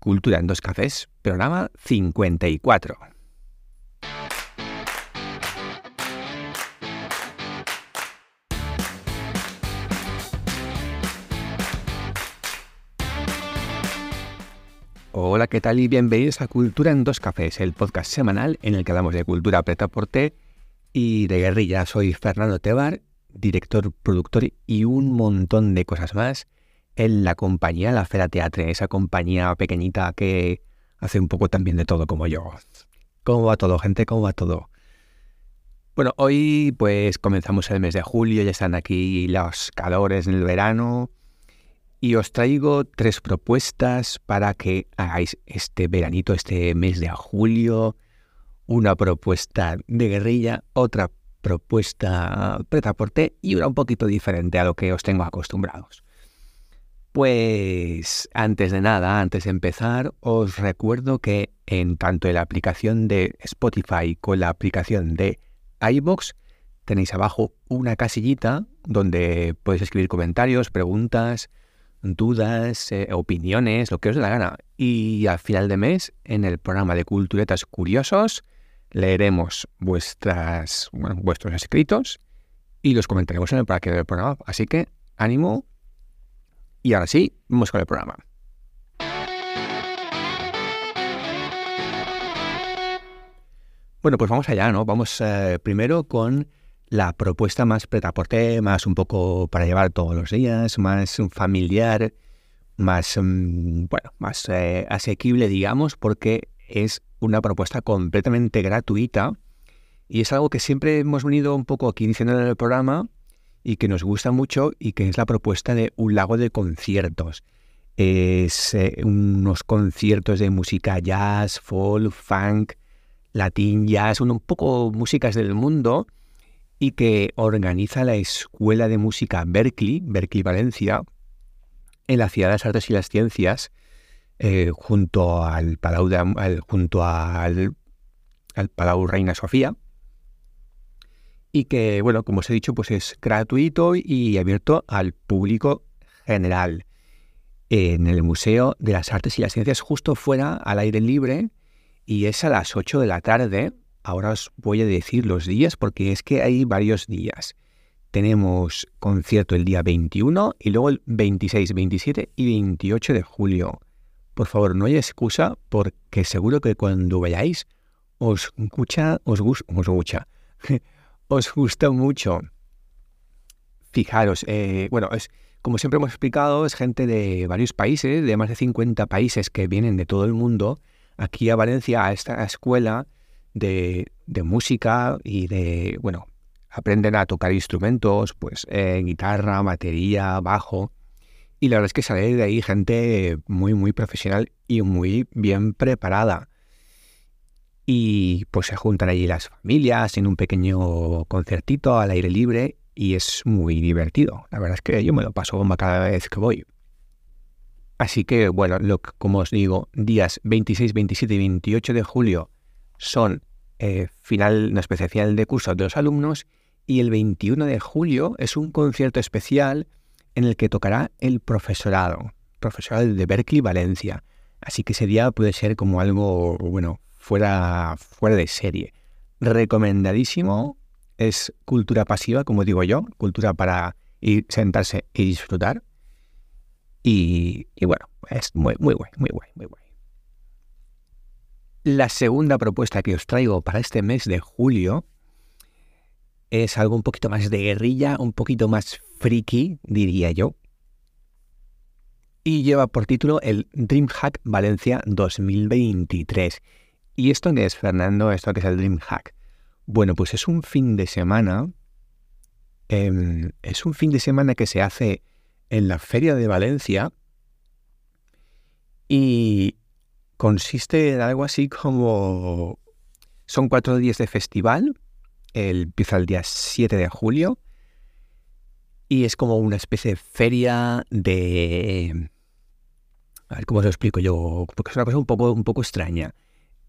Cultura en dos cafés, programa 54. Hola, ¿qué tal? Y bienvenidos a Cultura en dos cafés, el podcast semanal en el que hablamos de cultura preta por té y de guerrilla. Soy Fernando Tebar, director, productor y un montón de cosas más en la compañía La Fera Teatre, esa compañía pequeñita que hace un poco también de todo como yo. ¿Cómo va todo, gente? ¿Cómo va todo? Bueno, hoy pues comenzamos el mes de julio, ya están aquí los calores en el verano y os traigo tres propuestas para que hagáis este veranito, este mes de julio. Una propuesta de guerrilla, otra propuesta preta por té y una un poquito diferente a lo que os tengo acostumbrados. Pues antes de nada, antes de empezar, os recuerdo que en tanto en la aplicación de Spotify como la aplicación de iBox tenéis abajo una casillita donde podéis escribir comentarios, preguntas, dudas, eh, opiniones, lo que os dé la gana. Y al final de mes, en el programa de Culturetas Curiosos, leeremos vuestras, vuestros escritos y los comentaremos en el parque del programa. Así que ánimo y ahora sí, vamos con el programa. Bueno, pues vamos allá, ¿no? Vamos eh, primero con la propuesta más pretaporte, más un poco para llevar todos los días, más familiar, más, mm, bueno, más eh, asequible, digamos, porque es una propuesta completamente gratuita y es algo que siempre hemos venido un poco aquí diciendo en el programa, y que nos gusta mucho y que es la propuesta de un lago de conciertos. Es eh, unos conciertos de música jazz, folk, funk, latín, jazz, un poco músicas del mundo y que organiza la Escuela de Música Berkeley, Berkeley Valencia, en la Ciudad de las Artes y las Ciencias, eh, junto al Palau, junto al, al Palau Reina Sofía y que, bueno, como os he dicho, pues es gratuito y abierto al público general. En el Museo de las Artes y las Ciencias, justo fuera, al aire libre, y es a las 8 de la tarde. Ahora os voy a decir los días porque es que hay varios días. Tenemos concierto el día 21 y luego el 26, 27 y 28 de julio. Por favor, no hay excusa porque seguro que cuando vayáis os escucha, os, escucha, os gusta mucho. Fijaros, eh, bueno, es, como siempre hemos explicado, es gente de varios países, de más de 50 países que vienen de todo el mundo, aquí a Valencia, a esta escuela de, música y de, bueno, aprenden a tocar instrumentos, pues eh, guitarra, batería, bajo. Y la verdad es que sale de ahí gente muy, muy profesional y muy bien preparada y pues se juntan allí las familias en un pequeño concertito al aire libre y es muy divertido. La verdad es que yo me lo paso bomba cada vez que voy. Así que bueno, lo como os digo, días 26, 27 y 28 de julio son eh, final, una especie final de curso de los alumnos y el 21 de julio es un concierto especial en el que tocará el profesorado, profesorado de Berkeley, Valencia. Así que ese día puede ser como algo, bueno, fuera, fuera de serie. Recomendadísimo. Es cultura pasiva, como digo yo, cultura para ir, sentarse y disfrutar. Y, bueno, es muy, muy guay, muy guay, muy guay. La segunda propuesta que os traigo para este mes de julio es algo un poquito más de guerrilla, un poquito más friki, diría yo. Y lleva por título el DreamHack Valencia 2023. ¿Y esto qué es, Fernando? ¿Esto qué es el Dream Hack? Bueno, pues es un fin de semana. Em, es un fin de semana que se hace en la Feria de Valencia y consiste en algo así como... Son cuatro días de festival, el, empieza el día 7 de julio y es como una especie de feria de... A ver cómo os lo explico yo, porque es una cosa un poco, un poco extraña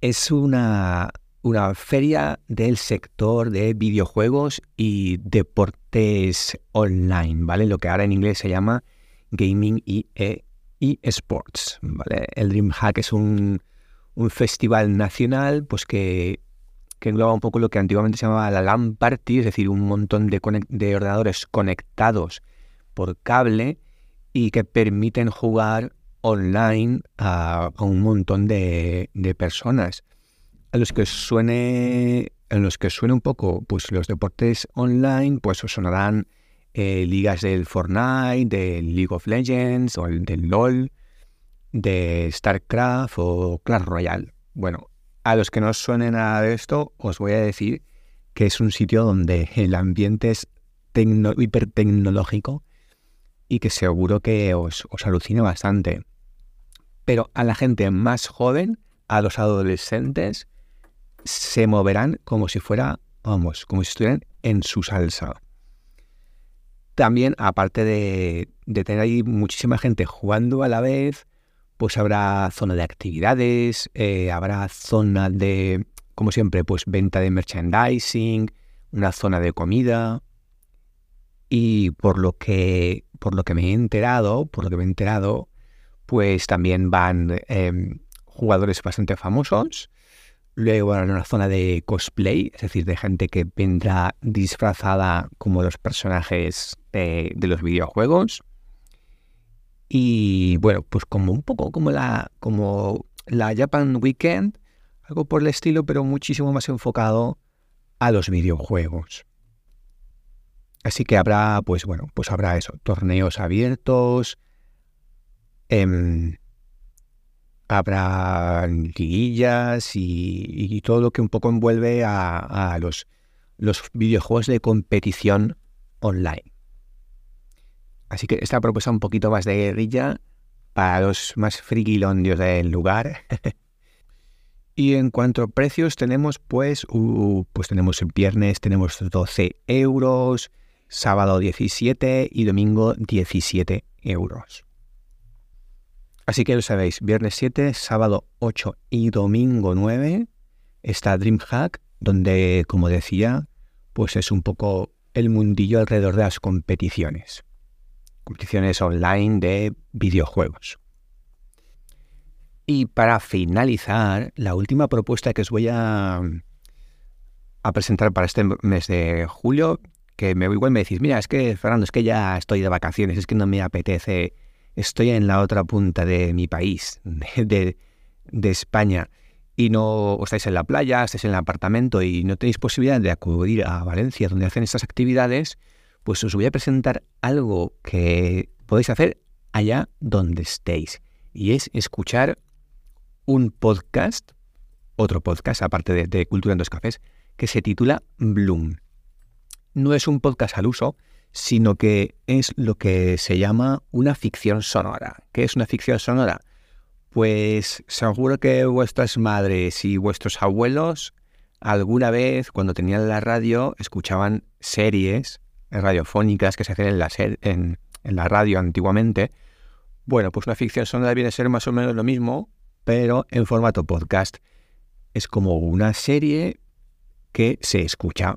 es una, una feria del sector de videojuegos y deportes online, ¿vale? Lo que ahora en inglés se llama gaming y eSports. ¿vale? El DreamHack es un, un festival nacional pues que, que, engloba un poco lo que antiguamente se llamaba la LAN Party, es decir, un montón de ordenadores conectados por cable y que permiten jugar online a, un montón de, personas. A los que suene, en los que suene un poco, pues los deportes online, pues os sonarán eh, ligas del Fortnite, del League of Legends o del LOL, de StarCraft o Clash Royale. Bueno, a los que no suene nada de esto, os voy a decir que es un sitio donde el ambiente es hipertecnológico y que seguro que os, os alucina bastante. Pero a la gente más joven, a los adolescentes, se moverán como si fuera, vamos, como si estuvieran en su salsa. También, aparte de, tener ahí muchísima gente jugando a la vez, pues habrá zona de actividades, eh, habrá zona de, como siempre, pues venta de merchandising, una zona de comida. Y por lo que, por lo que me he enterado, por lo que me he enterado, pues también van em, jugadores bastante famosos. Luego habrá una zona de cosplay, es decir, de gente que vendrá disfrazada como los personajes de, los videojuegos. Y bueno, pues como un poco como la, como la Japan Weekend, algo por el estilo, pero muchísimo más enfocado a los videojuegos. Así que habrá, pues bueno, pues habrá eso, torneos abiertos, em, habrá liguillas y, todo lo que un poco envuelve a, los, videojuegos de competición online. Así que esta propuesta un poquito más de guerrilla para los más friquilondios del lugar. y en cuanto a precios tenemos pues, uh, pues tenemos viernes tenemos 12 euros, sábado 17 y domingo 17 euros. Así que lo sabéis, viernes 7, sábado 8 y domingo 9 está DreamHack, donde, como decía, pues es un poco el mundillo alrededor de las competiciones competiciones online de videojuegos. Y para finalizar, la última propuesta que os voy a, a presentar para este mes de julio, que me igual me decís, mira, es que Fernando, es que ya estoy de vacaciones, es que no me apetece, estoy en la otra punta de mi país, de, de España, y no estáis en la playa, estáis en el apartamento y no tenéis posibilidad de acudir a Valencia, donde hacen estas actividades, pues os voy a presentar algo que podéis hacer allá donde estéis. Y es escuchar un podcast, otro podcast aparte de, Cultura en dos Cafés, que se titula Bloom. No es un podcast al uso, sino que es lo que se llama una ficción sonora. ¿Qué es una ficción sonora? Pues seguro que vuestras madres y vuestros abuelos alguna vez cuando tenían la radio escuchaban series radiofónicas que se en, en la radio antiguamente, bueno, pues una ficción sonora viene a ser más o menos lo mismo, pero en formato podcast. Es como una serie que se escucha.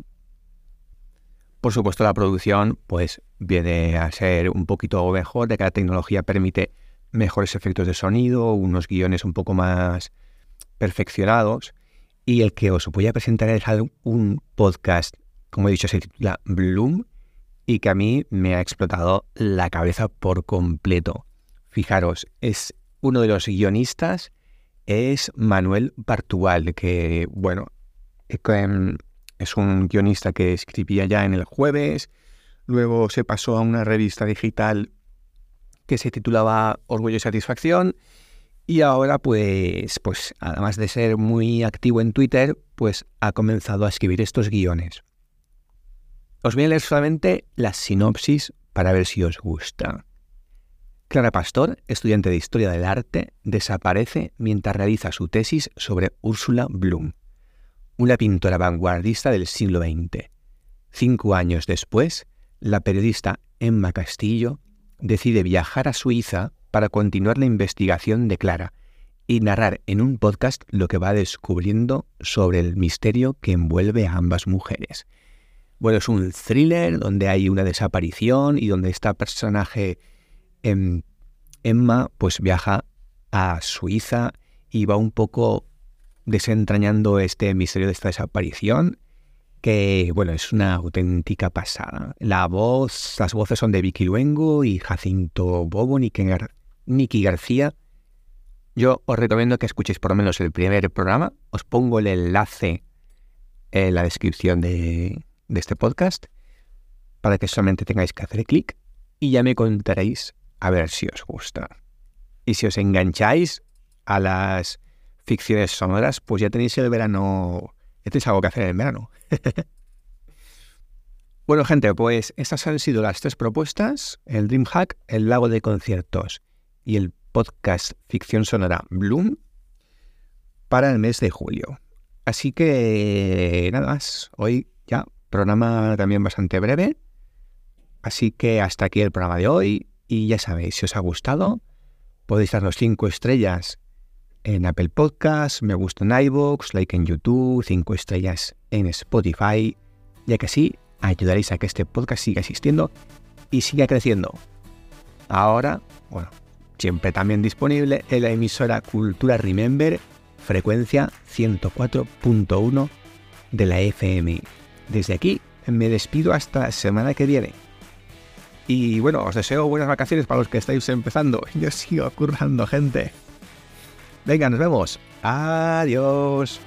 Por supuesto, la producción pues viene a ser un poquito mejor, de que la tecnología permite mejores efectos de sonido, unos guiones un poco más perfeccionados. Y el que os voy a presentar es un podcast, como he dicho, se titula Bloom, y que a mí me ha explotado la cabeza por completo. Fijaros, es uno de los guionistas, es Manuel Bartual, que, bueno, es un guionista que escribía ya en el jueves, luego se pasó a una revista digital que se titulaba Orgullo y Satisfacción, y ahora, pues, pues, además de ser muy activo en Twitter, pues ha comenzado a escribir estos guiones. Os voy a leer solamente la sinopsis para ver si os gusta. Clara Pastor, estudiante de Historia del Arte, desaparece mientras realiza su tesis sobre Úrsula Bloom, una pintora vanguardista del siglo XX. Cinco años después, la periodista Emma Castillo decide viajar a Suiza para continuar la investigación de Clara y narrar en un podcast lo que va descubriendo sobre el misterio que envuelve a ambas mujeres. Bueno, es un thriller donde hay una desaparición y donde este personaje em, Emma pues viaja a Suiza y va un poco desentrañando este misterio de esta desaparición, que bueno, es una auténtica pasada. La voz, las voces son de Vicky Luengo y Jacinto Bobo, Nicky García. Yo os recomiendo que escuchéis por lo menos el primer programa. Os pongo el enlace en la descripción de, de este podcast para que solamente tengáis que hacer clic y ya me contaréis a ver si os gusta. Y si os engancháis a las ficciones sonoras, pues ya tenéis el verano, ya tenéis algo que hacer en el verano. bueno, gente, pues estas han sido las tres propuestas, el DreamHack, el lago de conciertos y el podcast ficción sonora Bloom para el mes de julio. Así que nada más, hoy ya programa también bastante breve. Así que hasta aquí el programa de hoy y ya sabéis, si os ha gustado, podéis dar los cinco estrellas en Apple Podcasts, me gusta en iVoox, like en YouTube, cinco estrellas en Spotify, ya que así ayudaréis a que este podcast siga existiendo y siga creciendo. Ahora, bueno, siempre también disponible en la emisora Cultura Remember, frecuencia 104.1 de la FM. Desde aquí me despido hasta la semana que viene. Y bueno, os deseo buenas vacaciones para los que estáis empezando. Yo sigo currando, gente. Venga, nos vemos. Adiós.